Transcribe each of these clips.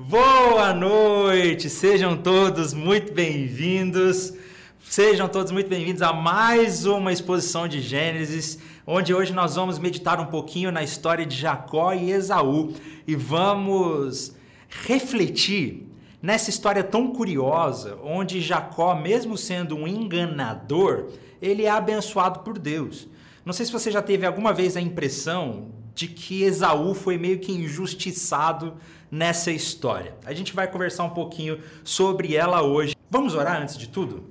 Boa noite, sejam todos muito bem-vindos. Sejam todos muito bem-vindos a mais uma exposição de Gênesis, onde hoje nós vamos meditar um pouquinho na história de Jacó e Esaú e vamos refletir nessa história tão curiosa, onde Jacó, mesmo sendo um enganador, ele é abençoado por Deus. Não sei se você já teve alguma vez a impressão de que Esaú foi meio que injustiçado nessa história. A gente vai conversar um pouquinho sobre ela hoje. Vamos orar antes de tudo?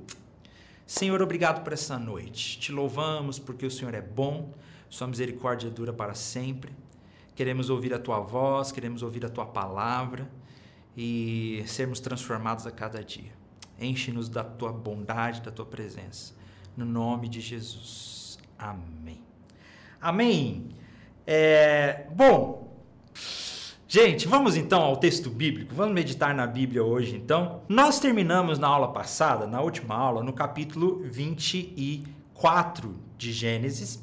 Senhor, obrigado por essa noite. Te louvamos porque o Senhor é bom, sua misericórdia dura para sempre. Queremos ouvir a tua voz, queremos ouvir a tua palavra e sermos transformados a cada dia. Enche-nos da tua bondade, da tua presença. No nome de Jesus. Amém. Amém. É, bom, gente, vamos então ao texto bíblico. Vamos meditar na Bíblia hoje, então. Nós terminamos na aula passada, na última aula, no capítulo 24 de Gênesis,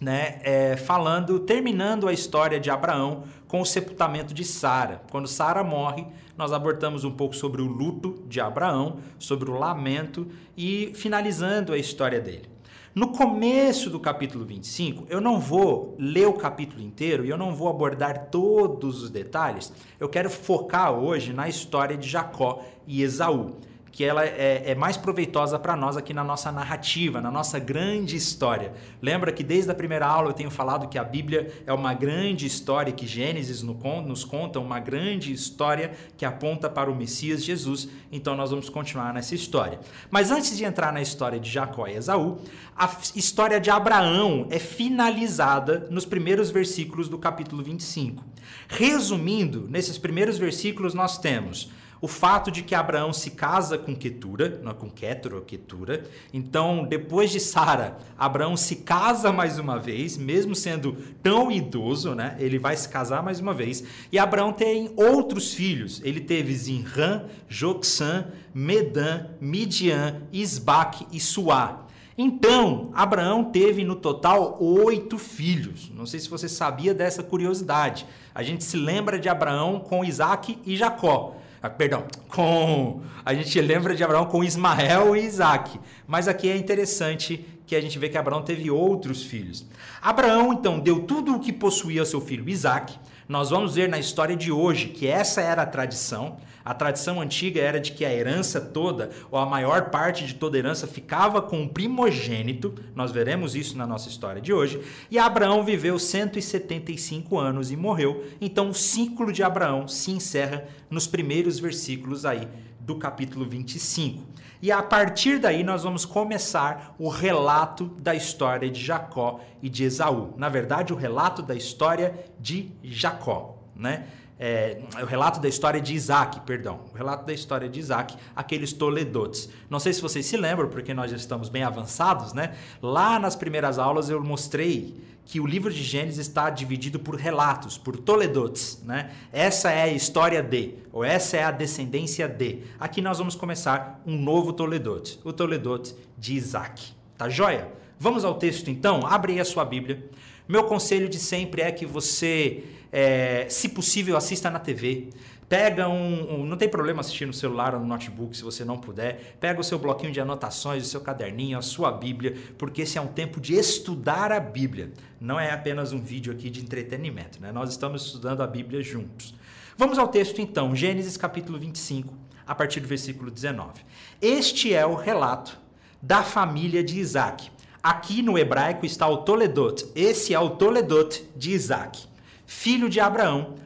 né? É, falando, terminando a história de Abraão com o sepultamento de Sara. Quando Sara morre, nós abordamos um pouco sobre o luto de Abraão, sobre o lamento e finalizando a história dele. No começo do capítulo 25, eu não vou ler o capítulo inteiro e eu não vou abordar todos os detalhes. Eu quero focar hoje na história de Jacó e Esaú que ela é, é mais proveitosa para nós aqui na nossa narrativa, na nossa grande história. Lembra que desde a primeira aula eu tenho falado que a Bíblia é uma grande história, que Gênesis nos conta uma grande história que aponta para o Messias Jesus. Então nós vamos continuar nessa história. Mas antes de entrar na história de Jacó e Esaú, a história de Abraão é finalizada nos primeiros versículos do capítulo 25. Resumindo, nesses primeiros versículos nós temos o fato de que Abraão se casa com Ketura, não é com Ketura ou Ketura. Então, depois de Sara, Abraão se casa mais uma vez, mesmo sendo tão idoso, né? Ele vai se casar mais uma vez. E Abraão tem outros filhos. Ele teve Zinran, Joxã, Medan, Midian, Isbaque e Suá. Então, Abraão teve no total oito filhos. Não sei se você sabia dessa curiosidade. A gente se lembra de Abraão com Isaac e Jacó. Ah, perdão, com a gente lembra de Abraão com Ismael e Isaac. Mas aqui é interessante que a gente vê que Abraão teve outros filhos. Abraão, então, deu tudo o que possuía ao seu filho Isaac. Nós vamos ver na história de hoje que essa era a tradição. A tradição antiga era de que a herança toda, ou a maior parte de toda herança, ficava com o primogênito. Nós veremos isso na nossa história de hoje. E Abraão viveu 175 anos e morreu. Então o ciclo de Abraão se encerra nos primeiros versículos aí do capítulo 25. E a partir daí nós vamos começar o relato da história de Jacó e de Esaú. Na verdade, o relato da história de Jacó, né? É, o relato da história de Isaac, perdão, o relato da história de Isaac, aqueles toledotes. Não sei se vocês se lembram, porque nós já estamos bem avançados, né? Lá nas primeiras aulas eu mostrei que o livro de Gênesis está dividido por relatos, por toledotes, né? Essa é a história de, ou essa é a descendência de. Aqui nós vamos começar um novo toledote, o toledote de Isaac. Tá joia? Vamos ao texto então? Abre aí a sua Bíblia. Meu conselho de sempre é que você é, se possível, assista na TV. Pega um, um, Não tem problema assistir no celular ou no notebook se você não puder. Pega o seu bloquinho de anotações, o seu caderninho, a sua Bíblia, porque esse é um tempo de estudar a Bíblia. Não é apenas um vídeo aqui de entretenimento, né? Nós estamos estudando a Bíblia juntos. Vamos ao texto então, Gênesis capítulo 25, a partir do versículo 19. Este é o relato da família de Isaac. Aqui no hebraico está o Toledot. Esse é o Toledot de Isaac filho de Abraão,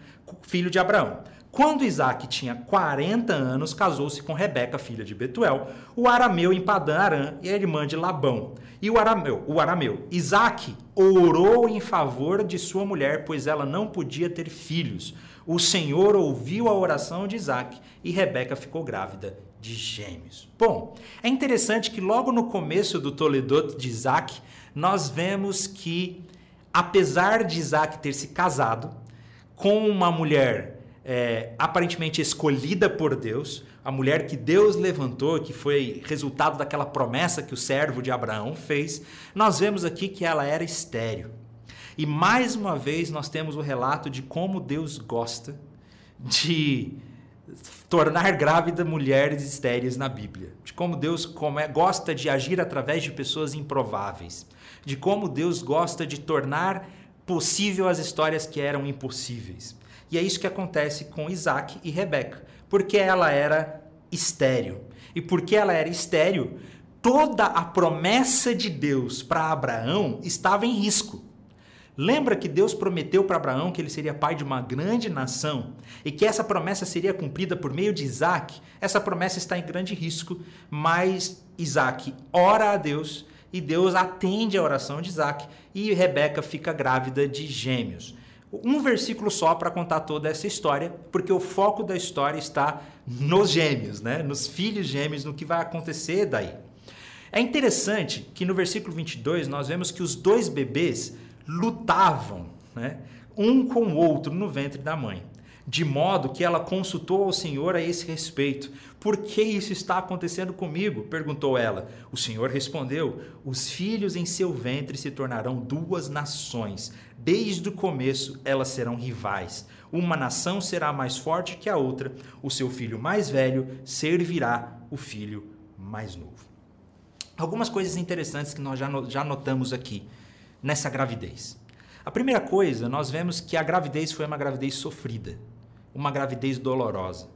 filho de Abraão. Quando Isaac tinha 40 anos, casou-se com Rebeca, filha de Betuel, o arameu em Padã Arã e a irmã de Labão. E o arameu, o arameu, Isaac orou em favor de sua mulher, pois ela não podia ter filhos. O Senhor ouviu a oração de Isaac e Rebeca ficou grávida de gêmeos. Bom, é interessante que logo no começo do Toledot de Isaac, nós vemos que apesar de Isaac ter se casado com uma mulher é, aparentemente escolhida por Deus, a mulher que Deus levantou, que foi resultado daquela promessa que o servo de Abraão fez, nós vemos aqui que ela era estéril. E mais uma vez nós temos o relato de como Deus gosta de tornar grávida mulheres estéreis na Bíblia, de como Deus como é, gosta de agir através de pessoas improváveis, de como Deus gosta de tornar possível as histórias que eram impossíveis. E é isso que acontece com Isaac e Rebeca, porque ela era estéril. E porque ela era estéril, toda a promessa de Deus para Abraão estava em risco. Lembra que Deus prometeu para Abraão que ele seria pai de uma grande nação e que essa promessa seria cumprida por meio de Isaac? Essa promessa está em grande risco, mas Isaac ora a Deus e Deus atende a oração de Isaac e Rebeca fica grávida de gêmeos. Um versículo só para contar toda essa história, porque o foco da história está nos gêmeos, né? nos filhos gêmeos, no que vai acontecer daí. É interessante que no versículo 22 nós vemos que os dois bebês lutavam, né? um com o outro no ventre da mãe de modo que ela consultou ao Senhor a esse respeito. Por que isso está acontecendo comigo? perguntou ela. O Senhor respondeu: Os filhos em seu ventre se tornarão duas nações. Desde o começo elas serão rivais. Uma nação será mais forte que a outra. O seu filho mais velho servirá o filho mais novo. Algumas coisas interessantes que nós já, já notamos aqui nessa gravidez. A primeira coisa, nós vemos que a gravidez foi uma gravidez sofrida uma gravidez dolorosa.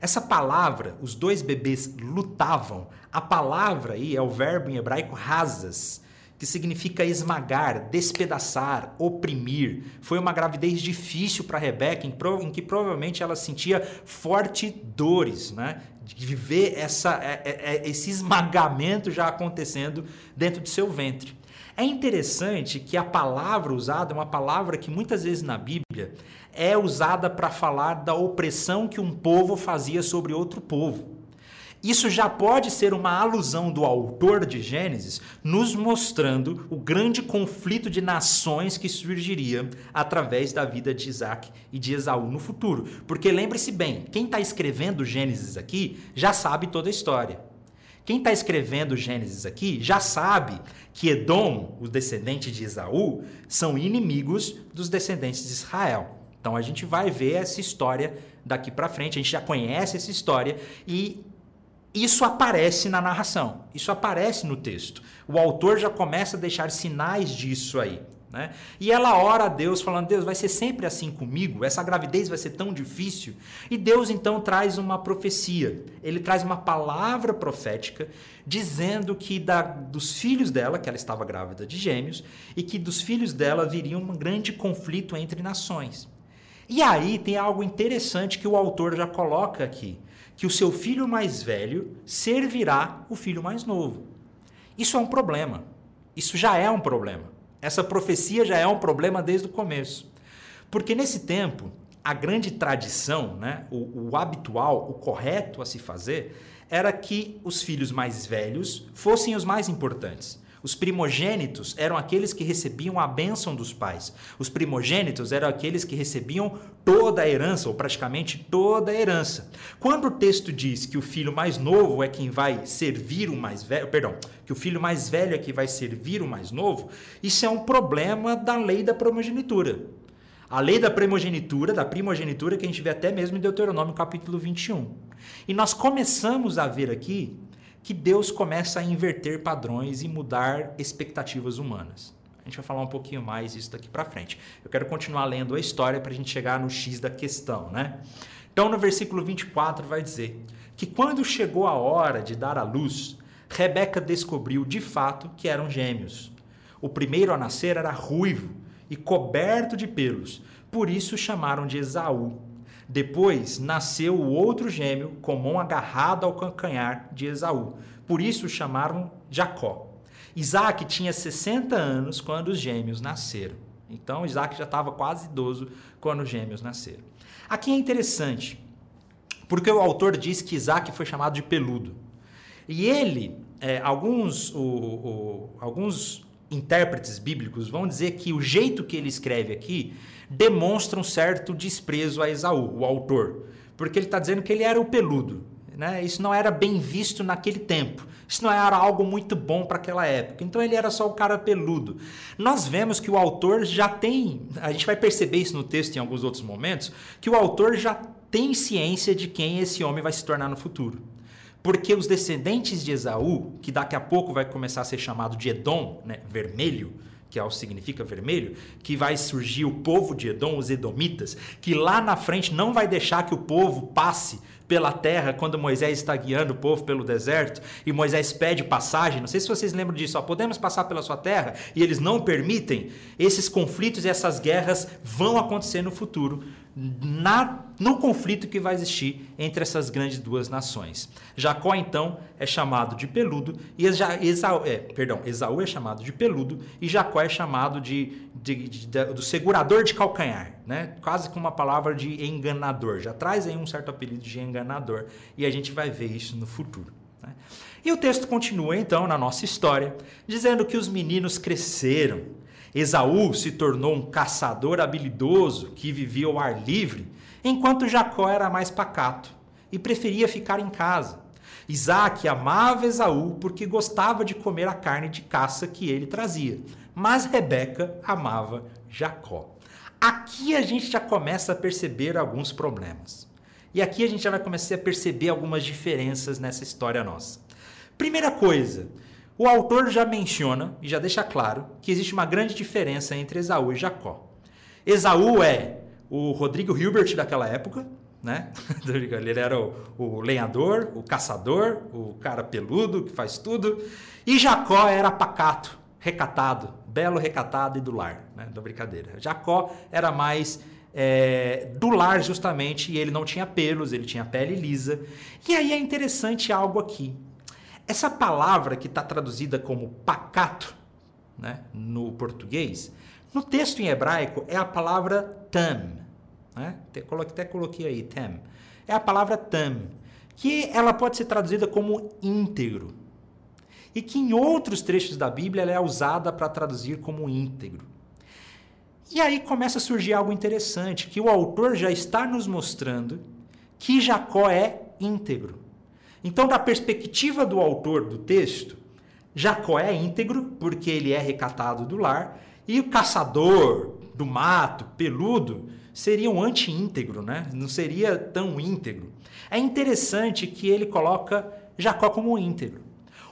Essa palavra, os dois bebês lutavam, a palavra aí é o verbo em hebraico rasas, que significa esmagar, despedaçar, oprimir. Foi uma gravidez difícil para Rebeca, em, que provavelmente ela sentia fortes dores, né? de ver essa, é, é, é, esse esmagamento já acontecendo dentro de seu ventre. É interessante que a palavra usada é uma palavra que muitas vezes na Bíblia é usada para falar da opressão que um povo fazia sobre outro povo. Isso já pode ser uma alusão do autor de Gênesis, nos mostrando o grande conflito de nações que surgiria através da vida de Isaac e de Esaú no futuro. Porque lembre-se bem, quem está escrevendo Gênesis aqui já sabe toda a história. Quem está escrevendo Gênesis aqui já sabe que Edom, os descendentes de Esaú, são inimigos dos descendentes de Israel. Então a gente vai ver essa história daqui para frente, a gente já conhece essa história e isso aparece na narração, isso aparece no texto. O autor já começa a deixar sinais disso aí. Né? E ela ora a Deus, falando: Deus, vai ser sempre assim comigo? Essa gravidez vai ser tão difícil? E Deus então traz uma profecia, ele traz uma palavra profética dizendo que da, dos filhos dela, que ela estava grávida de gêmeos, e que dos filhos dela viria um grande conflito entre nações. E aí tem algo interessante que o autor já coloca aqui, que o seu filho mais velho servirá o filho mais novo. Isso é um problema. Isso já é um problema. Essa profecia já é um problema desde o começo. Porque nesse tempo, a grande tradição, né, o, o habitual, o correto a se fazer, era que os filhos mais velhos fossem os mais importantes. Os primogênitos eram aqueles que recebiam a bênção dos pais. Os primogênitos eram aqueles que recebiam toda a herança, ou praticamente toda a herança. Quando o texto diz que o filho mais novo é quem vai servir o mais velho, perdão, que o filho mais velho é quem vai servir o mais novo, isso é um problema da lei da primogenitura. A lei da primogenitura, da primogenitura que a gente vê até mesmo em Deuteronômio capítulo 21. E nós começamos a ver aqui que Deus começa a inverter padrões e mudar expectativas humanas. A gente vai falar um pouquinho mais isso daqui para frente. Eu quero continuar lendo a história para a gente chegar no X da questão, né? Então, no versículo 24 vai dizer que quando chegou a hora de dar à luz, Rebeca descobriu de fato que eram gêmeos. O primeiro a nascer era ruivo e coberto de pelos, por isso chamaram de Esaú. Depois nasceu o outro gêmeo com mão agarrada ao calcanhar de Esaú. Por isso o chamaram Jacó. Isaac tinha 60 anos quando os gêmeos nasceram. Então Isaac já estava quase idoso quando os gêmeos nasceram. Aqui é interessante, porque o autor diz que Isaac foi chamado de peludo. E ele, é, alguns, o, o, alguns intérpretes bíblicos vão dizer que o jeito que ele escreve aqui demonstra um certo desprezo a Esaú, o autor, porque ele está dizendo que ele era o peludo. Né? Isso não era bem visto naquele tempo. Isso não era algo muito bom para aquela época. Então ele era só o cara peludo. Nós vemos que o autor já tem, a gente vai perceber isso no texto em alguns outros momentos, que o autor já tem ciência de quem esse homem vai se tornar no futuro. Porque os descendentes de Esaú, que daqui a pouco vai começar a ser chamado de Edom, né, vermelho, que é significa vermelho, que vai surgir o povo de Edom, os edomitas, que lá na frente não vai deixar que o povo passe pela terra quando Moisés está guiando o povo pelo deserto e Moisés pede passagem. Não sei se vocês lembram disso, ó, podemos passar pela sua terra e eles não permitem. Esses conflitos e essas guerras vão acontecer no futuro na, no conflito que vai existir entre essas grandes duas nações. Jacó, então, é chamado de peludo, e Esaú, é, perdão, Esaú é chamado de peludo, e Jacó é chamado de, de, de, de, do segurador de calcanhar, né? quase com uma palavra de enganador. Já traz aí um certo apelido de enganador, e a gente vai ver isso no futuro. Né? E o texto continua, então, na nossa história, dizendo que os meninos cresceram Esaú se tornou um caçador habilidoso que vivia ao ar livre, enquanto Jacó era mais pacato e preferia ficar em casa. Isaac amava Esaú porque gostava de comer a carne de caça que ele trazia, mas Rebeca amava Jacó. Aqui a gente já começa a perceber alguns problemas. E aqui a gente já vai começar a perceber algumas diferenças nessa história nossa. Primeira coisa, o autor já menciona e já deixa claro que existe uma grande diferença entre Esaú e Jacó. Esaú é o Rodrigo Hilbert daquela época, né? Ele era o, o, lenhador, o caçador, o cara peludo que faz tudo. E Jacó era pacato, recatado, belo, recatado e do lar, né? Da brincadeira. Jacó era mais é, do lar justamente e ele não tinha pelos, ele tinha pele lisa. E aí é interessante algo aqui. Essa palavra que está traduzida como pacato né, no português, no texto em hebraico é a palavra tam. Né? Até coloquei aí, tam. É a palavra tam, que ela pode ser traduzida como íntegro. E que em outros trechos da Bíblia ela é usada para traduzir como íntegro. E aí começa a surgir algo interessante, que o autor já está nos mostrando que Jacó é íntegro. Então, da perspectiva do autor do texto, Jacó é íntegro, porque ele é recatado do lar, e o caçador do mato, peludo, seria um anti-íntegro, né? não seria tão íntegro. É interessante que ele coloca Jacó como íntegro.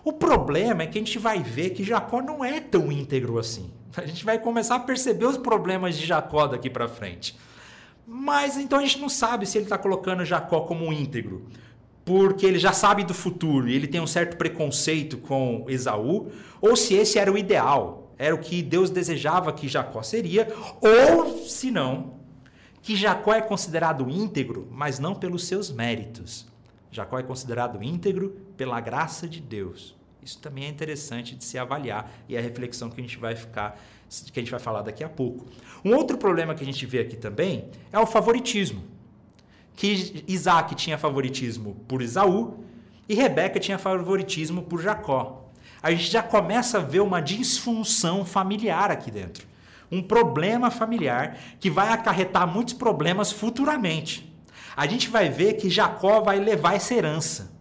O problema é que a gente vai ver que Jacó não é tão íntegro assim. A gente vai começar a perceber os problemas de Jacó daqui para frente. Mas então a gente não sabe se ele está colocando Jacó como íntegro porque ele já sabe do futuro e ele tem um certo preconceito com Esaú, ou se esse era o ideal, era o que Deus desejava que Jacó seria, ou se não, que Jacó é considerado íntegro, mas não pelos seus méritos. Jacó é considerado íntegro pela graça de Deus. Isso também é interessante de se avaliar e é a reflexão que a gente vai ficar, que a gente vai falar daqui a pouco. Um outro problema que a gente vê aqui também é o favoritismo que Isaac tinha favoritismo por Isaú e Rebeca tinha favoritismo por Jacó. A gente já começa a ver uma disfunção familiar aqui dentro. Um problema familiar que vai acarretar muitos problemas futuramente. A gente vai ver que Jacó vai levar essa herança.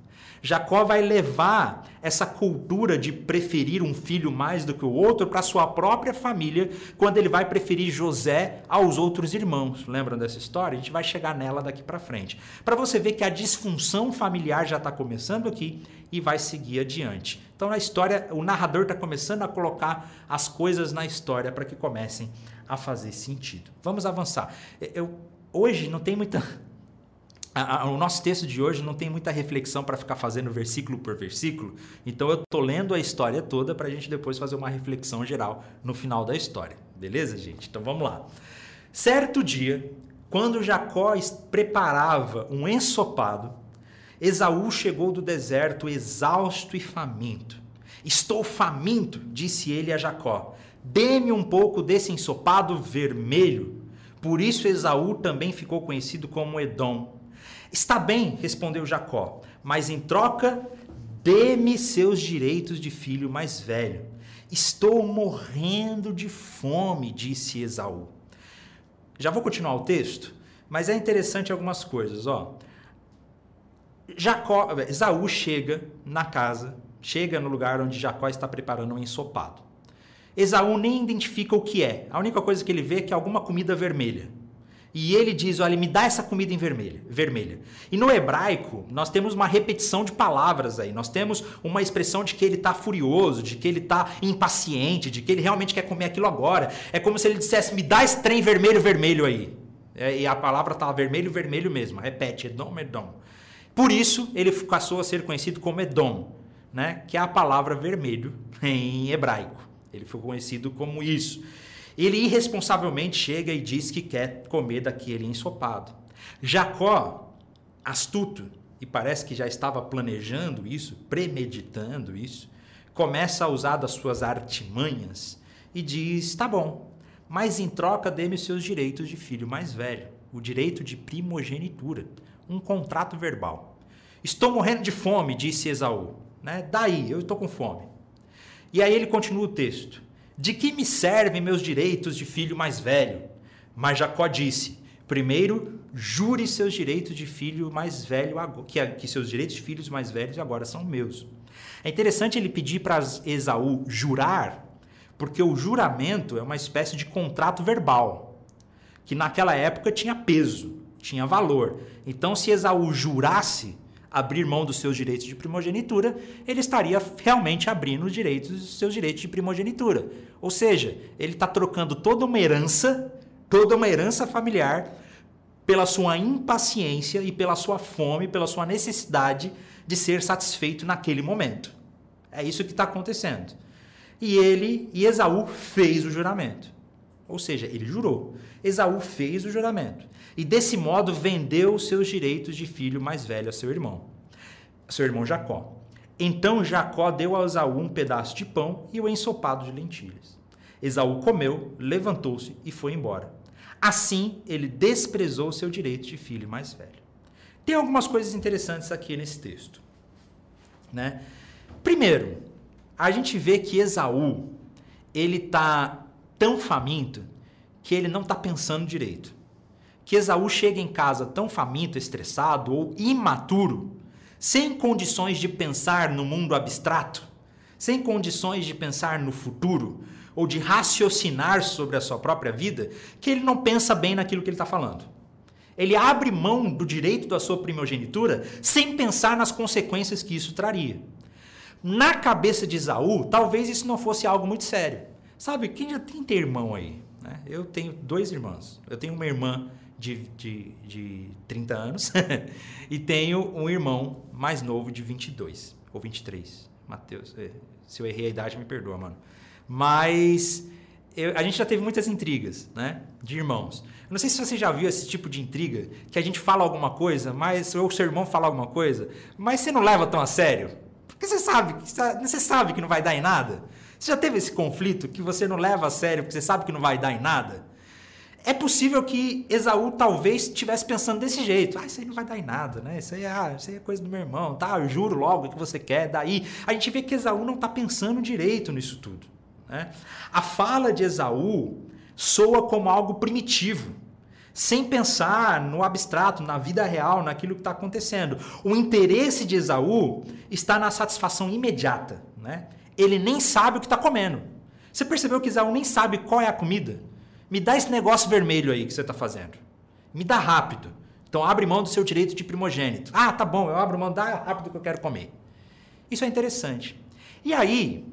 Jacó vai levar essa cultura de preferir um filho mais do que o outro para sua própria família, quando ele vai preferir José aos outros irmãos. Lembram dessa história? A gente vai chegar nela daqui para frente. Para você ver que a disfunção familiar já está começando aqui e vai seguir adiante. Então, na história, o narrador está começando a colocar as coisas na história para que comecem a fazer sentido. Vamos avançar. Eu, hoje não tem muita a, a, o nosso texto de hoje não tem muita reflexão para ficar fazendo versículo por versículo, então eu estou lendo a história toda para a gente depois fazer uma reflexão geral no final da história. Beleza, gente? Então vamos lá. Certo dia, quando Jacó preparava um ensopado, Esaú chegou do deserto exausto e faminto. Estou faminto, disse ele a Jacó. Dê-me um pouco desse ensopado vermelho. Por isso Esaú também ficou conhecido como Edom Está bem, respondeu Jacó, mas em troca, dê-me seus direitos de filho mais velho. Estou morrendo de fome, disse Esaú. Já vou continuar o texto, mas é interessante algumas coisas, ó. Jacó, Esaú chega na casa, chega no lugar onde Jacó está preparando um ensopado. Esaú nem identifica o que é. A única coisa que ele vê é que é alguma comida vermelha. E ele diz: Olha, me dá essa comida em vermelha, vermelha. E no hebraico, nós temos uma repetição de palavras aí. Nós temos uma expressão de que ele está furioso, de que ele está impaciente, de que ele realmente quer comer aquilo agora. É como se ele dissesse: Me dá esse trem vermelho, vermelho aí. É, e a palavra está vermelho, vermelho mesmo. Repete: Edom, Edom. Por isso, ele passou a ser conhecido como Edom, né? que é a palavra vermelho em hebraico. Ele foi conhecido como isso. Ele irresponsavelmente chega e diz que quer comer daquele ensopado. Jacó, astuto, e parece que já estava planejando isso, premeditando isso, começa a usar das suas artimanhas e diz: tá bom, mas em troca dê-me seus direitos de filho mais velho, o direito de primogenitura, um contrato verbal. Estou morrendo de fome, disse Esaú. Né? Daí, eu estou com fome. E aí ele continua o texto. De que me servem meus direitos de filho mais velho? Mas Jacó disse: Primeiro, jure seus direitos de filho mais velho, que, que seus direitos de filhos mais velhos agora são meus. É interessante ele pedir para Esaú jurar, porque o juramento é uma espécie de contrato verbal, que naquela época tinha peso, tinha valor. Então, se Esaú jurasse, abrir mão dos seus direitos de primogenitura, ele estaria realmente abrindo os direitos dos seus direitos de primogenitura. Ou seja, ele está trocando toda uma herança, toda uma herança familiar, pela sua impaciência e pela sua fome, pela sua necessidade de ser satisfeito naquele momento. É isso que está acontecendo. E ele, e Esaú fez o juramento. Ou seja, ele jurou. Esaú fez o juramento e desse modo vendeu os seus direitos de filho mais velho a seu irmão, a seu irmão Jacó. Então Jacó deu a Esaú um pedaço de pão e o ensopado de lentilhas. Esaú comeu, levantou-se e foi embora. Assim, ele desprezou seu direito de filho mais velho. Tem algumas coisas interessantes aqui nesse texto. Né? Primeiro, a gente vê que Esaú ele está tão faminto que ele não está pensando direito que Esaú chega em casa tão faminto, estressado ou imaturo, sem condições de pensar no mundo abstrato, sem condições de pensar no futuro ou de raciocinar sobre a sua própria vida, que ele não pensa bem naquilo que ele está falando. Ele abre mão do direito da sua primogenitura sem pensar nas consequências que isso traria. Na cabeça de Esaú, talvez isso não fosse algo muito sério. Sabe, quem já tem ter irmão aí? Né? Eu tenho dois irmãos. Eu tenho uma irmã de, de, de 30 anos e tenho um irmão mais novo de 22 ou 23. Mateus, é, se eu errei a idade, me perdoa, mano. Mas eu, a gente já teve muitas intrigas, né? De irmãos. Eu não sei se você já viu esse tipo de intriga, que a gente fala alguma coisa, mas ou seu irmão fala alguma coisa, mas você não leva tão a sério. Porque você sabe, você sabe que não vai dar em nada. Você já teve esse conflito que você não leva a sério porque você sabe que não vai dar em nada? É possível que Esaú talvez estivesse pensando desse jeito. Ah, isso aí não vai dar em nada, né? Isso aí, ah, isso aí é coisa do meu irmão, tá? Eu juro logo que você quer. Daí a gente vê que Esaú não está pensando direito nisso tudo. Né? A fala de Esaú soa como algo primitivo, sem pensar no abstrato, na vida real, naquilo que está acontecendo. O interesse de Esaú está na satisfação imediata. Né? Ele nem sabe o que está comendo. Você percebeu que Esaú nem sabe qual é a comida? Me dá esse negócio vermelho aí que você está fazendo. Me dá rápido. Então abre mão do seu direito de primogênito. Ah, tá bom, eu abro mão, dá rápido que eu quero comer. Isso é interessante. E aí,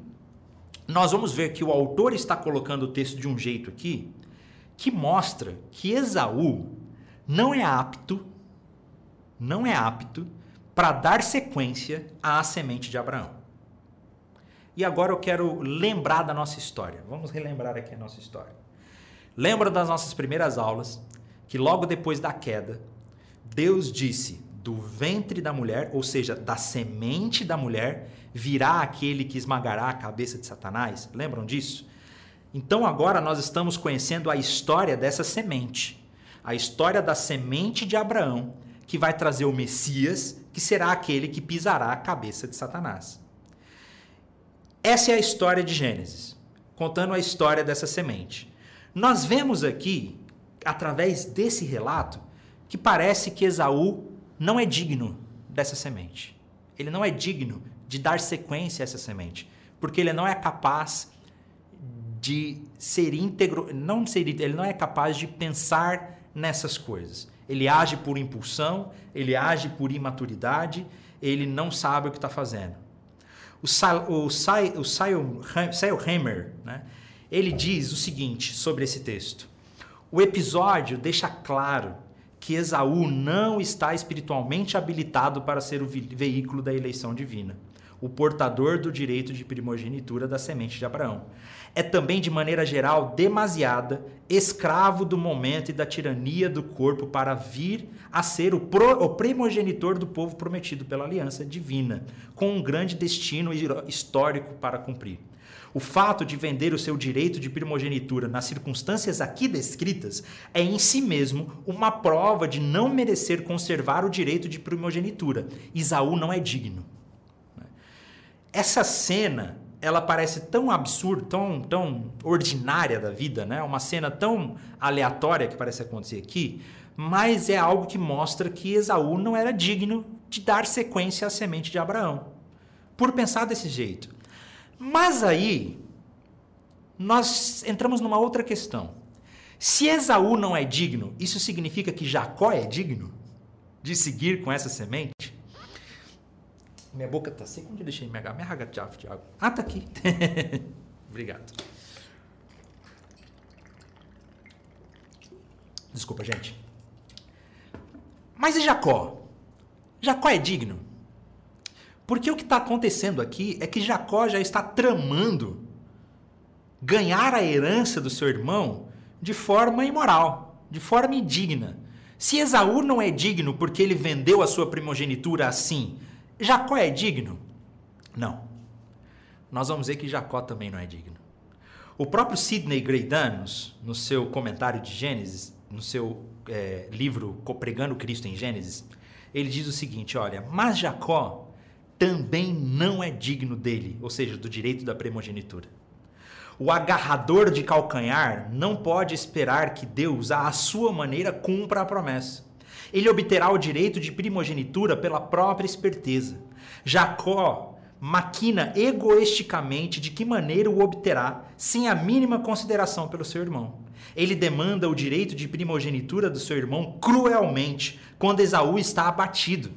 nós vamos ver que o autor está colocando o texto de um jeito aqui que mostra que Esaú não é apto, não é apto para dar sequência à semente de Abraão. E agora eu quero lembrar da nossa história. Vamos relembrar aqui a nossa história. Lembra das nossas primeiras aulas que logo depois da queda, Deus disse: do ventre da mulher, ou seja, da semente da mulher, virá aquele que esmagará a cabeça de Satanás? Lembram disso? Então agora nós estamos conhecendo a história dessa semente, a história da semente de Abraão, que vai trazer o Messias, que será aquele que pisará a cabeça de Satanás. Essa é a história de Gênesis, contando a história dessa semente. Nós vemos aqui, através desse relato, que parece que Esaú não é digno dessa semente. Ele não é digno de dar sequência a essa semente, porque ele não é capaz de ser íntegro, não ser, ele não é capaz de pensar nessas coisas. Ele age por impulsão, ele age por imaturidade, ele não sabe o que está fazendo. O, o, o Seilhammer, né, ele diz o seguinte sobre esse texto. O episódio deixa claro que Esaú não está espiritualmente habilitado para ser o veículo da eleição divina, o portador do direito de primogenitura da semente de Abraão. É também, de maneira geral, demasiada, escravo do momento e da tirania do corpo para vir a ser o, pro, o primogenitor do povo prometido pela aliança divina, com um grande destino histórico para cumprir. O fato de vender o seu direito de primogenitura nas circunstâncias aqui descritas é em si mesmo uma prova de não merecer conservar o direito de primogenitura. Isaú não é digno. Essa cena, ela parece tão absurda, tão, tão ordinária da vida, né? Uma cena tão aleatória que parece acontecer aqui, mas é algo que mostra que Esaú não era digno de dar sequência à semente de Abraão. Por pensar desse jeito. Mas aí, nós entramos numa outra questão. Se Esaú não é digno, isso significa que Jacó é digno de seguir com essa semente? Minha boca tá seca. Onde eu deixei minha? Minha garrafa de água. Ah, tá aqui. Obrigado. Desculpa, gente. Mas e Jacó? Jacó é digno? Porque o que está acontecendo aqui é que Jacó já está tramando ganhar a herança do seu irmão de forma imoral, de forma indigna. Se Esaú não é digno porque ele vendeu a sua primogenitura assim, Jacó é digno? Não. Nós vamos ver que Jacó também não é digno. O próprio Sidney Greidanos, no seu comentário de Gênesis, no seu é, livro Pregando Cristo em Gênesis, ele diz o seguinte: olha, mas Jacó também não é digno dele, ou seja, do direito da primogenitura. O agarrador de calcanhar não pode esperar que Deus, à sua maneira, cumpra a promessa. Ele obterá o direito de primogenitura pela própria esperteza. Jacó maquina egoisticamente de que maneira o obterá, sem a mínima consideração pelo seu irmão. Ele demanda o direito de primogenitura do seu irmão cruelmente, quando Esaú está abatido.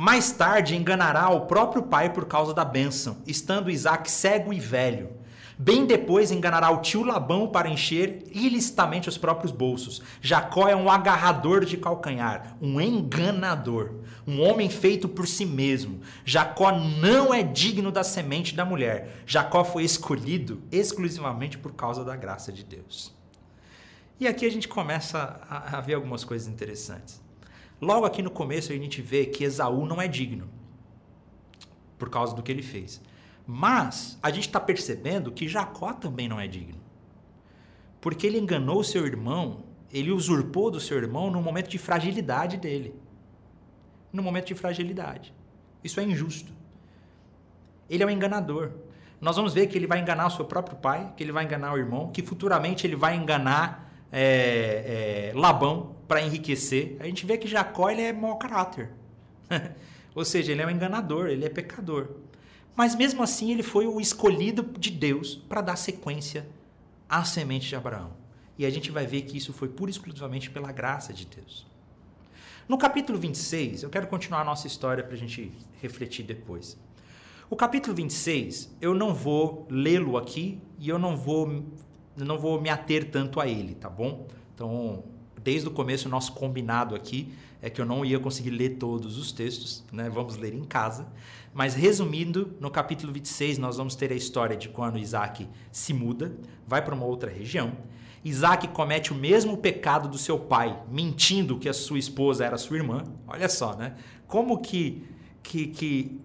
Mais tarde enganará o próprio pai por causa da bênção, estando Isaac cego e velho. Bem depois enganará o tio Labão para encher ilicitamente os próprios bolsos. Jacó é um agarrador de calcanhar, um enganador, um homem feito por si mesmo. Jacó não é digno da semente da mulher. Jacó foi escolhido exclusivamente por causa da graça de Deus. E aqui a gente começa a, ver algumas coisas interessantes. Logo aqui no começo a gente vê que Esaú não é digno por causa do que ele fez. Mas a gente está percebendo que Jacó também não é digno. Porque ele enganou seu irmão, ele usurpou do seu irmão no momento de fragilidade dele. No momento de fragilidade. Isso é injusto. Ele é um enganador. Nós vamos ver que ele vai enganar o seu próprio pai, que ele vai enganar o irmão, que futuramente ele vai enganar é, é, Labão para enriquecer, a gente vê que Jacó ele é mau caráter. Ou seja, ele é um enganador, ele é pecador. Mas mesmo assim, ele foi o escolhido de Deus para dar sequência à semente de Abraão. E a gente vai ver que isso foi pura e exclusivamente pela graça de Deus. No capítulo 26, eu quero continuar a nossa história para a gente refletir depois. O capítulo 26, eu não vou lê-lo aqui e eu não vou, não vou me ater tanto a ele, tá bom? Então, desde o começo, o nosso combinado aqui é que eu não ia conseguir ler todos os textos, né? Vamos ler em casa. Mas resumindo, no capítulo 26 nós vamos ter a história de quando Isaac se muda, vai para uma outra região. Isaac comete o mesmo pecado do seu pai, mentindo que a sua esposa era sua irmã. Olha só, né? Como que, que, que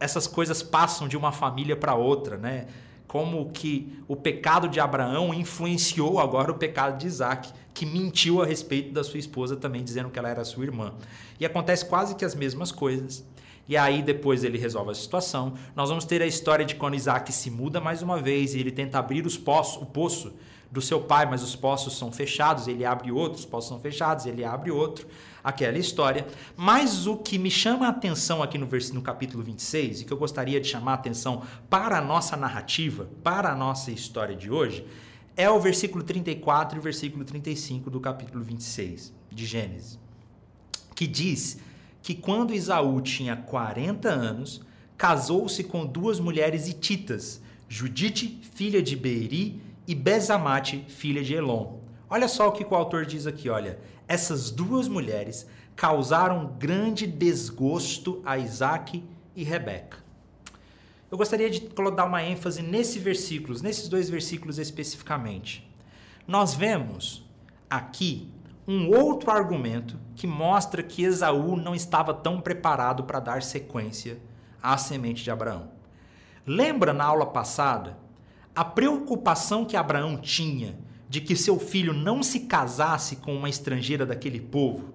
essas coisas passam de uma família para outra, né? Como que o pecado de Abraão influenciou agora o pecado de Isaac que mentiu a respeito da sua esposa também, dizendo que ela era sua irmã. E acontece quase que as mesmas coisas. E aí depois ele resolve a situação. Nós vamos ter a história de quando Isaac se muda mais uma vez e ele tenta abrir os poços, o poço do seu pai, mas os poços são fechados, ele abre outro, os poços são fechados, ele abre outro. Aquela história. Mas o que me chama a atenção aqui no, vers... no capítulo 26, e que eu gostaria de chamar a atenção para a nossa narrativa, para a nossa história de hoje, é o versículo 34 e o versículo 35 do capítulo 26 de Gênesis, que diz que quando Isaú tinha 40 anos, casou-se com duas mulheres hititas, Judite, filha de Beeri, e Bezamate, filha de Elon. Olha só o que o autor diz aqui, olha. Essas duas mulheres causaram grande desgosto a Isaac e Rebeca. Eu gostaria de dar uma ênfase nesses versículos, nesses dois versículos especificamente. Nós vemos aqui um outro argumento que mostra que Esaú não estava tão preparado para dar sequência à semente de Abraão. Lembra na aula passada a preocupação que Abraão tinha de que seu filho não se casasse com uma estrangeira daquele povo?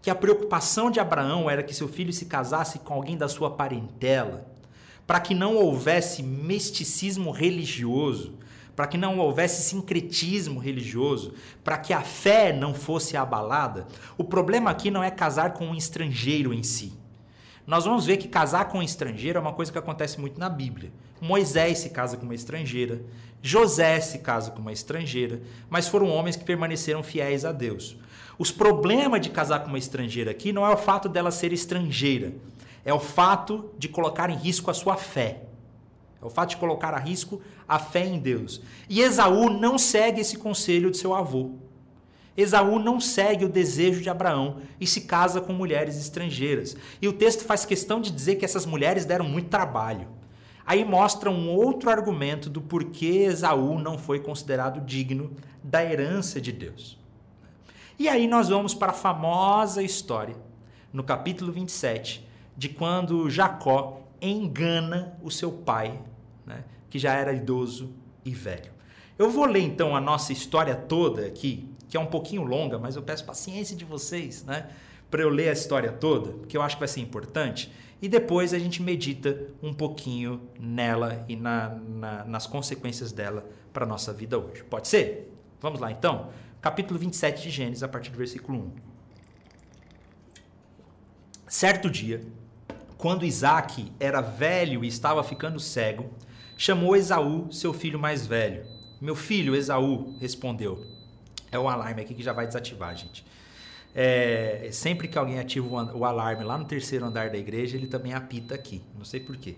Que a preocupação de Abraão era que seu filho se casasse com alguém da sua parentela, para que não houvesse misticismo religioso, para que não houvesse sincretismo religioso, para que a fé não fosse abalada. O problema aqui não é casar com um estrangeiro em si. Nós vamos ver que casar com um estrangeiro é uma coisa que acontece muito na Bíblia. Moisés se casa com uma estrangeira, José se casa com uma estrangeira, mas foram homens que permaneceram fiéis a Deus. Os problemas de casar com uma estrangeira aqui não é o fato dela ser estrangeira, é o fato de colocar em risco a sua fé. É o fato de colocar a risco a fé em Deus. E Esaú não segue esse conselho de seu avô. Esaú não segue o desejo de Abraão e se casa com mulheres estrangeiras. E o texto faz questão de dizer que essas mulheres deram muito trabalho. Aí mostra um outro argumento do porquê Esaú não foi considerado digno da herança de Deus. E aí nós vamos para a famosa história, no capítulo 27, de quando Jacó engana o seu pai, né, que já era idoso e velho. Eu vou ler então a nossa história toda aqui, que é um pouquinho longa, mas eu peço paciência de vocês, né? Para eu ler a história toda, porque eu acho que vai ser importante. E depois a gente medita um pouquinho nela e na, na, nas consequências dela para a nossa vida hoje. Pode ser? Vamos lá então? Capítulo 27 de Gênesis, a partir do versículo 1. Certo dia, quando Isaac era velho e estava ficando cego, chamou Esaú, seu filho mais velho. Meu filho, Esaú, respondeu. É o alarme aqui que já vai desativar, gente. É, sempre que alguém ativa o alarme lá no terceiro andar da igreja, ele também apita aqui. Não sei porquê.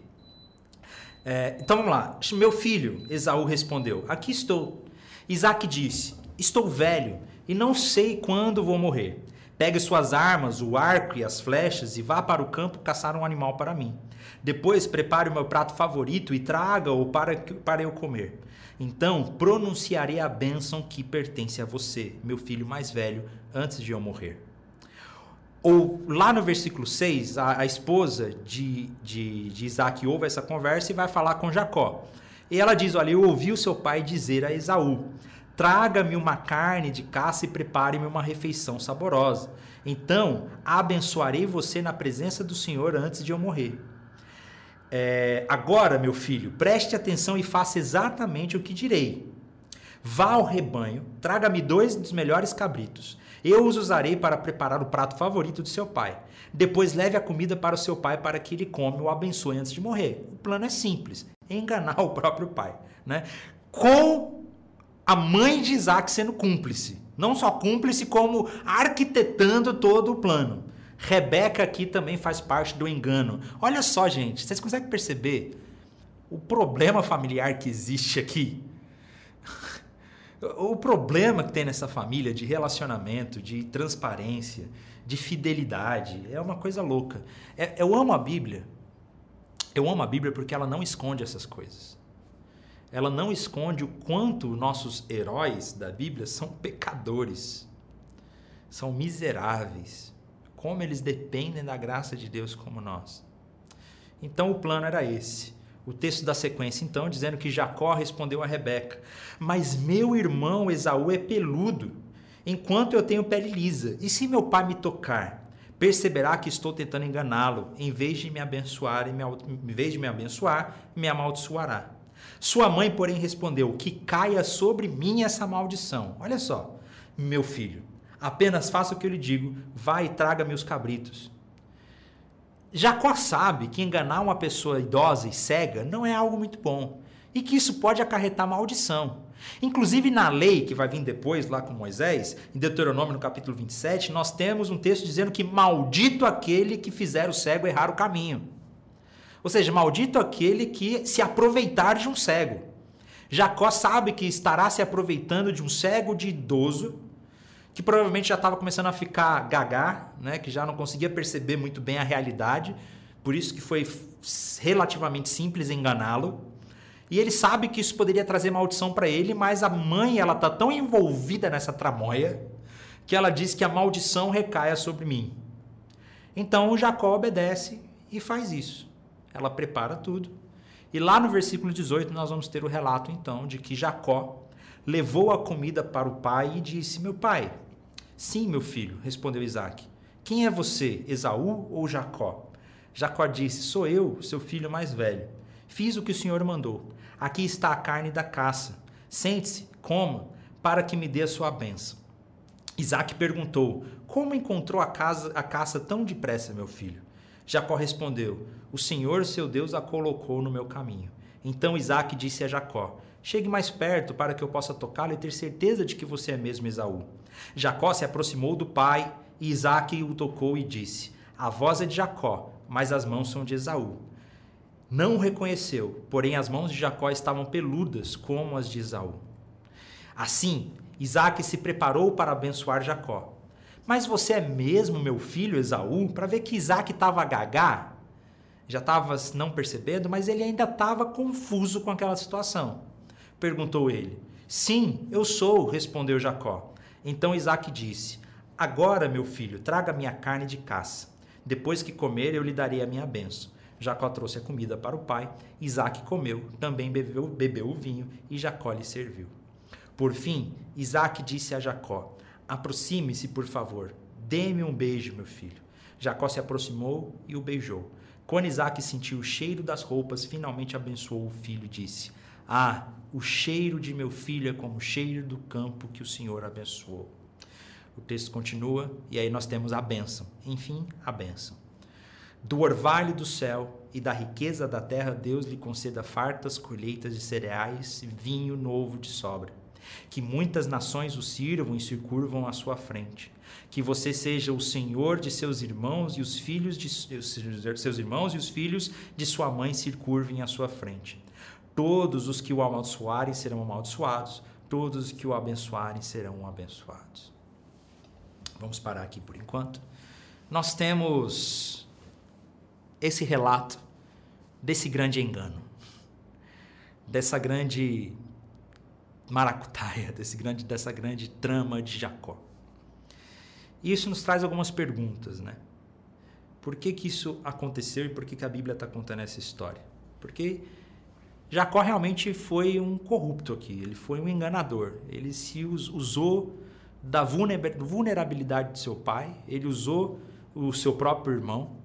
É, então vamos lá. Meu filho, Esaú respondeu: Aqui estou. Isaac disse: Estou velho e não sei quando vou morrer. Pegue suas armas, o arco e as flechas e vá para o campo caçar um animal para mim. Depois prepare o meu prato favorito e traga-o para, para eu comer. Então pronunciarei a bênção que pertence a você, meu filho mais velho, antes de eu morrer. Ou lá no versículo 6, a, a esposa de, de, de Isaac ouve essa conversa e vai falar com Jacó. E ela diz: Olha, eu ouvi o seu pai dizer a Esaú: Traga-me uma carne de caça e prepare-me uma refeição saborosa. Então abençoarei você na presença do Senhor antes de eu morrer. É, agora, meu filho, preste atenção e faça exatamente o que direi. Vá ao rebanho, traga-me dois dos melhores cabritos. Eu os usarei para preparar o prato favorito de seu pai. Depois leve a comida para o seu pai para que ele come ou abençoe antes de morrer. O plano é simples: enganar o próprio pai. Né? Com a mãe de Isaac sendo cúmplice. Não só cúmplice, como arquitetando todo o plano. Rebeca aqui também faz parte do engano. Olha só, gente, vocês conseguem perceber o problema familiar que existe aqui? O problema que tem nessa família de relacionamento, de transparência, de fidelidade, é uma coisa louca. É, eu amo a Bíblia. Eu amo a Bíblia porque ela não esconde essas coisas. Ela não esconde o quanto nossos heróis da Bíblia são pecadores, são miseráveis, como eles dependem da graça de Deus como nós. Então o plano era esse. O texto da sequência, então, dizendo que Jacó respondeu a Rebeca: Mas meu irmão Esaú é peludo, enquanto eu tenho pele lisa. E se meu pai me tocar, perceberá que estou tentando enganá-lo, em vez de me abençoar, em vez de me abençoar, me amaldiçoará. Sua mãe, porém, respondeu: Que caia sobre mim essa maldição. Olha só, meu filho, Apenas faça o que eu lhe digo, vá e traga-me os cabritos. Jacó sabe que enganar uma pessoa idosa e cega não é algo muito bom e que isso pode acarretar maldição. Inclusive na lei que vai vir depois lá com Moisés, em Deuteronômio no capítulo 27, nós temos um texto dizendo que maldito aquele que fizer o cego errar o caminho. Ou seja, maldito aquele que se aproveitar de um cego. Jacó sabe que estará se aproveitando de um cego de idoso, que provavelmente já estava começando a ficar gagá, né, que já não conseguia perceber muito bem a realidade, por isso que foi relativamente simples enganá-lo. E ele sabe que isso poderia trazer maldição para ele, mas a mãe ela tá tão envolvida nessa tramóia que ela diz que a maldição recaia sobre mim. Então Jacó obedece e faz isso. Ela prepara tudo. E lá no versículo 18 nós vamos ter o relato então de que Jacó levou a comida para o pai e disse: Meu pai, sim, meu filho, respondeu Isaac. Quem é você, Esaú ou Jacó? Jacó disse: Sou eu, seu filho mais velho. Fiz o que o Senhor mandou. Aqui está a carne da caça. Sente-se, coma, para que me dê a sua bênção. Isaac perguntou: Como encontrou a, casa, a caça tão depressa, meu filho? Jacó respondeu: O Senhor, seu Deus, a colocou no meu caminho. Então Isaac disse a Jacó: Chegue mais perto para que eu possa tocá-lo e ter certeza de que você é mesmo Esaú. Jacó se aproximou do pai e Isaac o tocou e disse: A voz é de Jacó, mas as mãos são de Esaú. Não o reconheceu, porém as mãos de Jacó estavam peludas como as de Esaú. Assim, Isaac se preparou para abençoar Jacó. Mas você é mesmo meu filho Esaú? Para ver que Isaac estava gagá, já estava não percebendo, mas ele ainda estava confuso com aquela situação. Perguntou ele. Sim, eu sou, respondeu Jacó. Então Isaac disse: Agora, meu filho, traga minha carne de caça. Depois que comer, eu lhe darei a minha bênção. Jacó trouxe a comida para o pai, Isaac comeu, também bebeu, bebeu o vinho e Jacó lhe serviu. Por fim, Isaac disse a Jacó: Aproxime-se, por favor, dê-me um beijo, meu filho. Jacó se aproximou e o beijou. Quando Isaac sentiu o cheiro das roupas, finalmente abençoou o filho e disse: Ah, o cheiro de meu filho é como o cheiro do campo que o Senhor abençoou. O texto continua e aí nós temos a bênção. Enfim, a bênção. Do orvalho do céu e da riqueza da terra, Deus lhe conceda fartas colheitas de cereais e vinho novo de sobra. Que muitas nações o sirvam e se curvam à sua frente. Que você seja o senhor de seus irmãos e os filhos de seus irmãos e os filhos de sua mãe se curvem à sua frente. Todos os que o amaldiçoarem serão amaldiçoados, todos os que o abençoarem serão abençoados. Vamos parar aqui por enquanto. Nós temos esse relato desse grande engano, dessa grande maracutaia, desse grande, dessa grande trama de Jacó. E isso nos traz algumas perguntas, né? Por que, que isso aconteceu e por que, que a Bíblia está contando essa história? Porque Jacó realmente foi um corrupto aqui, ele foi um enganador. Ele se usou da vulnerabilidade de seu pai, ele usou o seu próprio irmão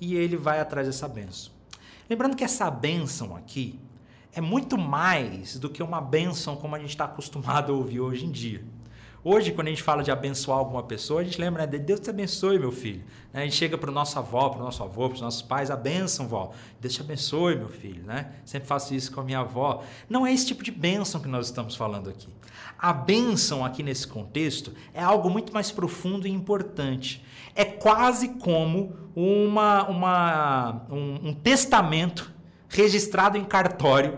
e ele vai atrás dessa benção. Lembrando que essa benção aqui é muito mais do que uma benção como a gente está acostumado a ouvir hoje em dia. Hoje, quando a gente fala de abençoar alguma pessoa, a gente lembra, né? Deus te abençoe, meu filho. Né? A gente chega para o nosso avó, para o nosso avô, para os nossos pais, a bênção, vó. Deus te abençoe, meu filho. Né? Sempre faço isso com a minha avó. Não é esse tipo de bênção que nós estamos falando aqui. A bênção aqui nesse contexto é algo muito mais profundo e importante. É quase como uma, uma, um, um testamento registrado em cartório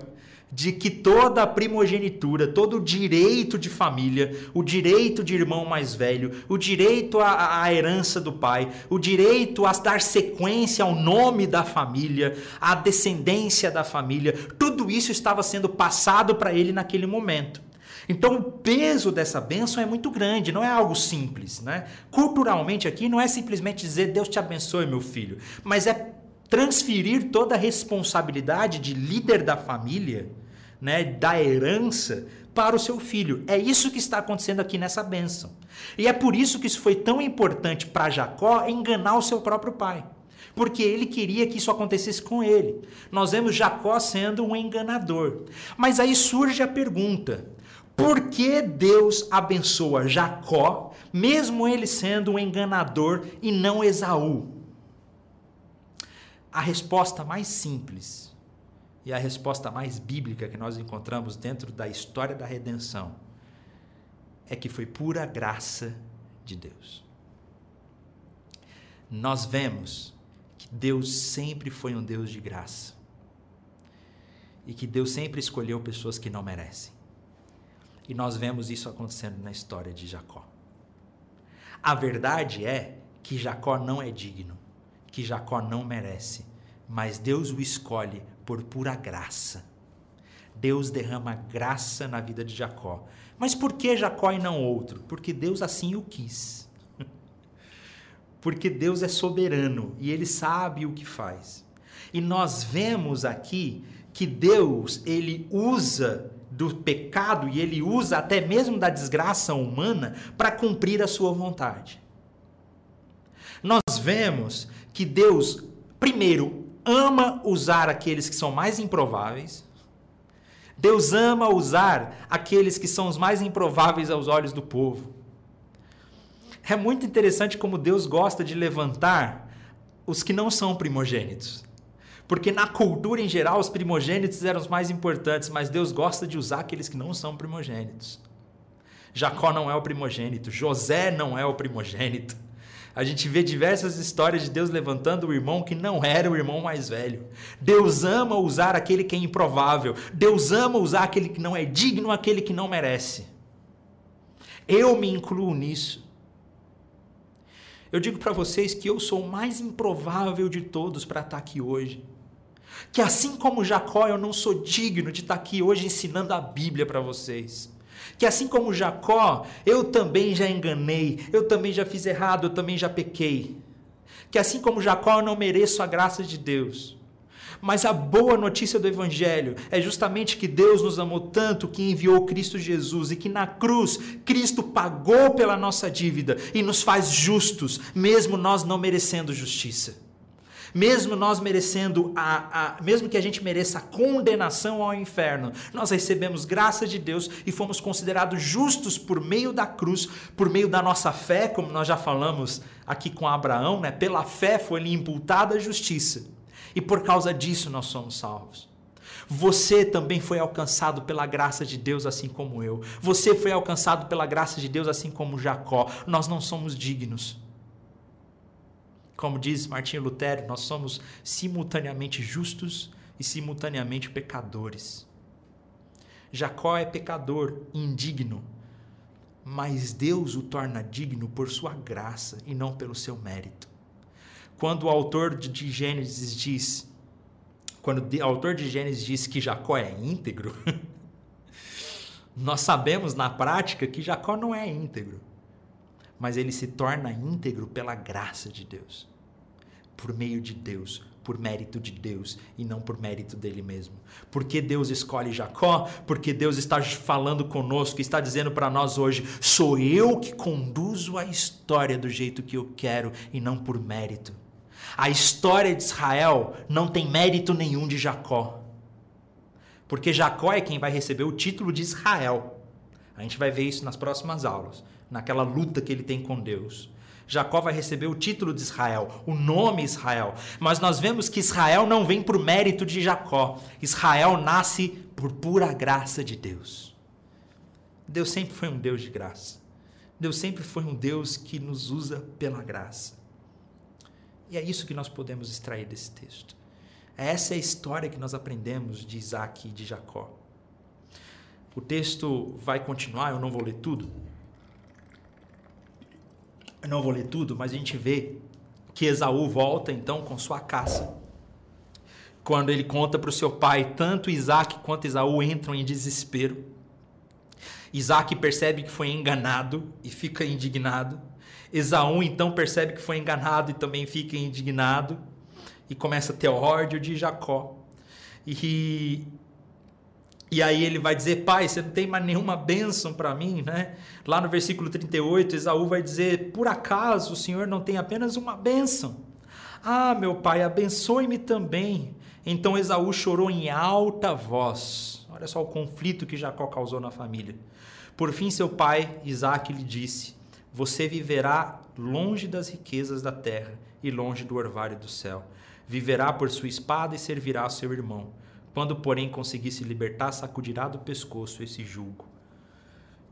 de que toda a primogenitura, todo o direito de família, o direito de irmão mais velho, o direito à, à, herança do pai, o direito a dar sequência ao nome da família, à descendência da família, tudo isso estava sendo passado para ele naquele momento. Então o peso dessa bênção é muito grande, não é algo simples. Né? Culturalmente aqui não é simplesmente dizer Deus te abençoe, meu filho, mas é transferir toda a responsabilidade de líder da família, né, da herança, para o seu filho. É isso que está acontecendo aqui nessa bênção. E é por isso que isso foi tão importante para Jacó enganar o seu próprio pai. Porque ele queria que isso acontecesse com ele. Nós vemos Jacó sendo um enganador. Mas aí surge a pergunta: por que Deus abençoa Jacó, mesmo ele sendo um enganador e não Esaú? A resposta mais simples e a resposta mais bíblica que nós encontramos dentro da história da redenção é que foi pura graça de Deus. Nós vemos que Deus sempre foi um Deus de graça e que Deus sempre escolheu pessoas que não merecem. E nós vemos isso acontecendo na história de Jacó. A verdade é que Jacó não é digno, que Jacó não merece, mas Deus o escolhe por pura graça. Deus derrama graça na vida de Jacó. Mas por que Jacó e não outro? Porque Deus assim o quis. Porque Deus é soberano e ele sabe o que faz. E nós vemos aqui que Deus, ele usa do pecado e ele usa até mesmo da desgraça humana para cumprir a sua vontade. Nós vemos que Deus, primeiro, ama usar aqueles que são mais improváveis. Deus ama usar aqueles que são os mais improváveis aos olhos do povo. É muito interessante como Deus gosta de levantar os que não são primogênitos. Porque na cultura em geral, os primogênitos eram os mais importantes, mas Deus gosta de usar aqueles que não são primogênitos. Jacó não é o primogênito, José não é o primogênito. A gente vê diversas histórias de Deus levantando o irmão que não era o irmão mais velho. Deus ama usar aquele que é improvável. Deus ama usar aquele que não é digno, aquele que não merece. Eu me incluo nisso. Eu digo para vocês que eu sou o mais improvável de todos para estar aqui hoje que assim como Jacó, eu não sou digno de estar aqui hoje ensinando a Bíblia para vocês. Que assim como Jacó, eu também já enganei, eu também já fiz errado, eu também já pequei. Que assim como Jacó, eu não mereço a graça de Deus. Mas a boa notícia do Evangelho é justamente que Deus nos amou tanto que enviou Cristo Jesus e que na cruz Cristo pagou pela nossa dívida e nos faz justos, mesmo nós não merecendo justiça mesmo nós merecendo a, a, mesmo que a gente mereça a condenação ao inferno, nós recebemos graça de Deus e fomos considerados justos por meio da cruz, por meio da nossa fé, como nós já falamos aqui com Abraão, né? Pela fé foi-lhe imputada a justiça. E por causa disso nós somos salvos. Você também foi alcançado pela graça de Deus, assim como eu. Você foi alcançado pela graça de Deus, assim como Jacó. Nós não somos dignos. Como diz Martinho Lutero, nós somos simultaneamente justos e simultaneamente pecadores. Jacó é pecador, indigno, mas Deus o torna digno por sua graça e não pelo seu mérito. Quando o autor de Gênesis diz, quando o autor de Gênesis diz que Jacó é íntegro, nós sabemos na prática que Jacó não é íntegro mas ele se torna íntegro pela graça de Deus, por meio de Deus, por mérito de Deus e não por mérito dele mesmo. Por que Deus escolhe Jacó? Porque Deus está falando conosco, está dizendo para nós hoje: sou eu que conduzo a história do jeito que eu quero e não por mérito. A história de Israel não tem mérito nenhum de Jacó. Porque Jacó é quem vai receber o título de Israel. A gente vai ver isso nas próximas aulas naquela luta que ele tem com Deus. Jacó vai receber o título de Israel, o nome Israel. Mas nós vemos que Israel não vem por mérito de Jacó. Israel nasce por pura graça de Deus. Deus sempre foi um Deus de graça. Deus sempre foi um Deus que nos usa pela graça. E é isso que nós podemos extrair desse texto. Essa é a história que nós aprendemos de Isaac e de Jacó. O texto vai continuar, eu não vou ler tudo, eu não vou ler tudo, mas a gente vê que Esaú volta então com sua caça. Quando ele conta para o seu pai, tanto Isaac quanto Esaú entram em desespero. Isaac percebe que foi enganado e fica indignado. Esaú então percebe que foi enganado e também fica indignado e começa a ter ódio de Jacó. E e aí ele vai dizer: Pai, você não tem mais nenhuma bênção para mim, né? Lá no versículo 38, Esaú vai dizer: Por acaso o Senhor não tem apenas uma bênção? Ah, meu pai, abençoe-me também. Então Esaú chorou em alta voz. Olha só o conflito que Jacó causou na família. Por fim, seu pai, Isaac, lhe disse: Você viverá longe das riquezas da terra e longe do orvalho do céu. Viverá por sua espada e servirá seu irmão Quando, porém, conseguir se libertar, sacudirá do pescoço esse jugo.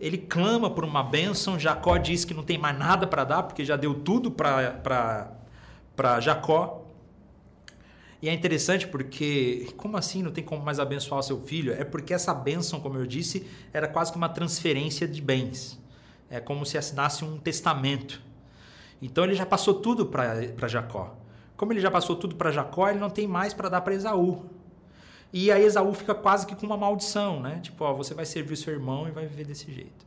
Ele clama por uma bênção. Jacó diz que não tem mais nada para dar, porque já deu tudo para Jacó. E é interessante porque, como assim não tem como mais abençoar seu filho? É porque essa bênção, como eu disse, era quase que uma transferência de bens. É como se assinasse um testamento. Então ele já passou tudo para Jacó. Como ele já passou tudo para Jacó, ele não tem mais para dar para Esaú. E aí Esaú fica quase que com uma maldição, né? Tipo, ó, você vai servir o seu irmão e vai viver desse jeito.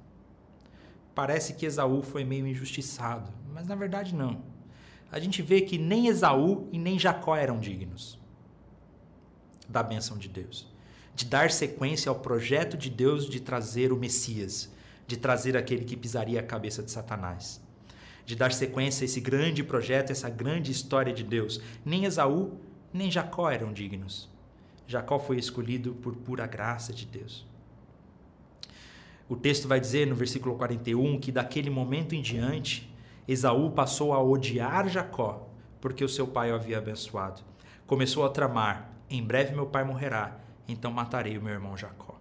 Parece que Esaú foi meio injustiçado, mas na verdade não a gente vê que nem Esaú e nem Jacó eram dignos da bênção de Deus, de dar sequência ao projeto de Deus de trazer o Messias, de trazer aquele que pisaria a cabeça de Satanás, de dar sequência a esse grande projeto, essa grande história de Deus. Nem Esaú nem Jacó eram dignos. Jacó foi escolhido por pura graça de Deus. O texto vai dizer no versículo 41 que daquele momento em diante Esaú passou a odiar Jacó, porque o seu pai o havia abençoado. Começou a tramar: em breve meu pai morrerá, então matarei o meu irmão Jacó.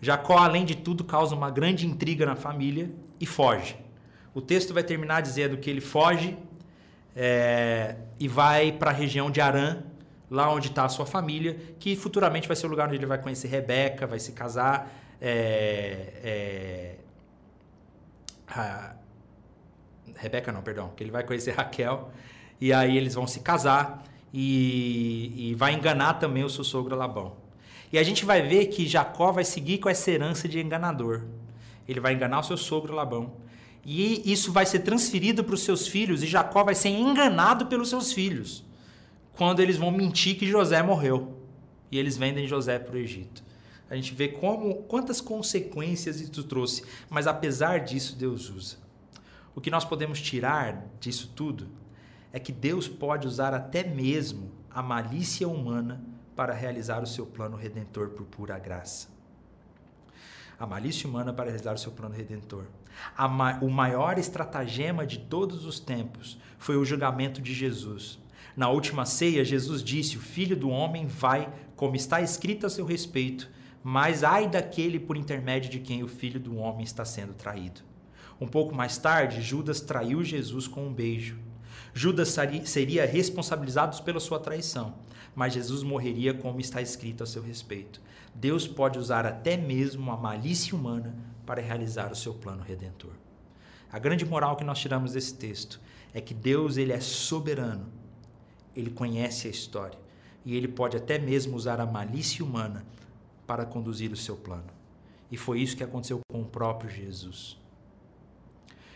Jacó, além de tudo, causa uma grande intriga na família e foge. O texto vai terminar dizendo que ele foge é, e vai para a região de Arã, lá onde está a sua família, que futuramente vai ser o lugar onde ele vai conhecer Rebeca, vai se casar. É, é, a, Rebeca não, perdão, que ele vai conhecer Raquel e aí eles vão se casar e, e vai enganar também o seu sogro Labão. E a gente vai ver que Jacó vai seguir com essa herança de enganador. Ele vai enganar o seu sogro Labão. E isso vai ser transferido para os seus filhos e Jacó vai ser enganado pelos seus filhos quando eles vão mentir que José morreu. E eles vendem José para o Egito. A gente vê como quantas consequências isso trouxe, mas apesar disso Deus usa. O que nós podemos tirar disso tudo é que Deus pode usar até mesmo a malícia humana para realizar o seu plano redentor por pura graça. A malícia humana para realizar o seu plano redentor. Ma o maior estratagema de todos os tempos foi o julgamento de Jesus. Na última ceia, Jesus disse: O filho do homem vai, como está escrito a seu respeito, mas ai daquele por intermédio de quem o filho do homem está sendo traído. Um pouco mais tarde, Judas traiu Jesus com um beijo. Judas seria responsabilizado pela sua traição, mas Jesus morreria como está escrito a seu respeito. Deus pode usar até mesmo a malícia humana para realizar o seu plano redentor. A grande moral que nós tiramos desse texto é que Deus ele é soberano. Ele conhece a história e ele pode até mesmo usar a malícia humana para conduzir o seu plano. E foi isso que aconteceu com o próprio Jesus.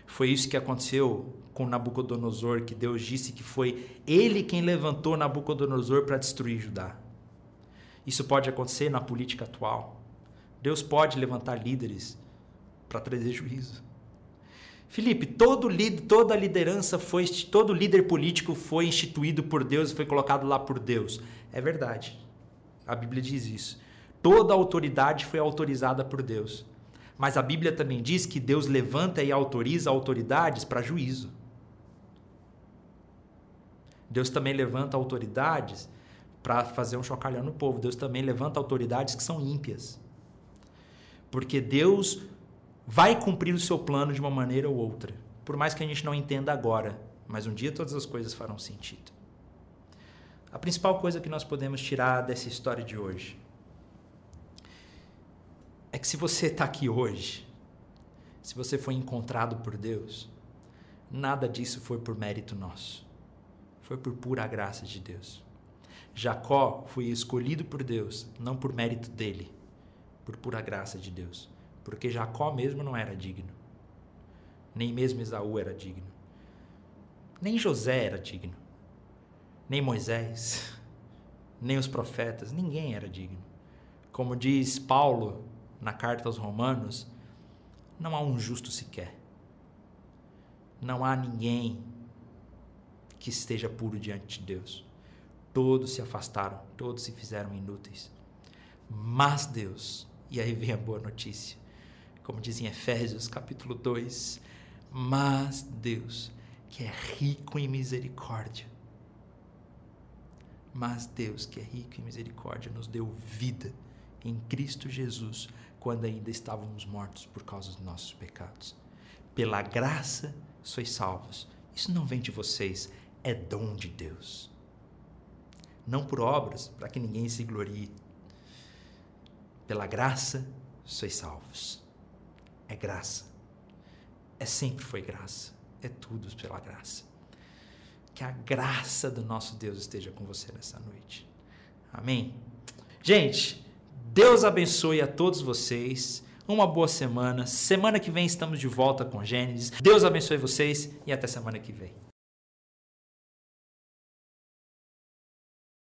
Foi isso que aconteceu com Nabucodonosor, que Deus disse que foi ele quem levantou Nabucodonosor para destruir Judá. Isso pode acontecer na política atual. Deus pode levantar líderes para trazer juízo. Felipe, todo líder, toda liderança foi, todo líder político foi instituído por Deus e foi colocado lá por Deus. É verdade. A Bíblia diz isso. Toda autoridade foi autorizada por Deus. Mas a Bíblia também diz que Deus levanta e autoriza autoridades para juízo. Deus também levanta autoridades para fazer um chocalhão no povo. Deus também levanta autoridades que são ímpias. Porque Deus vai cumprir o seu plano de uma maneira ou outra. Por mais que a gente não entenda agora, mas um dia todas as coisas farão sentido. A principal coisa que nós podemos tirar dessa história de hoje é que se você está aqui hoje, se você foi encontrado por Deus, nada disso foi por mérito nosso. Foi por pura graça de Deus. Jacó foi escolhido por Deus, não por mérito dele, por pura graça de Deus. Porque Jacó mesmo não era digno. Nem mesmo Esaú era digno. Nem José era digno. Nem Moisés. Nem os profetas. Ninguém era digno. Como diz Paulo na carta aos Romanos, não há um justo sequer. Não há ninguém que esteja puro diante de Deus. Todos se afastaram, todos se fizeram inúteis. Mas Deus, e aí vem a boa notícia, como diz em Efésios capítulo 2, mas Deus, que é rico em misericórdia, Mas Deus, que é rico em misericórdia, nos deu vida em Cristo Jesus quando ainda estávamos mortos por causa dos nossos pecados. Pela graça sois salvos. Isso não vem de vocês, é dom de Deus. Não por obras, para que ninguém se glorie. Pela graça sois salvos. É graça. É sempre foi graça. É tudo pela graça. Que a graça do nosso Deus esteja com você nessa noite. Amém? Gente, Deus abençoe a todos vocês. Uma boa semana. Semana que vem estamos de volta com Gênesis. Deus abençoe vocês e até semana que vem.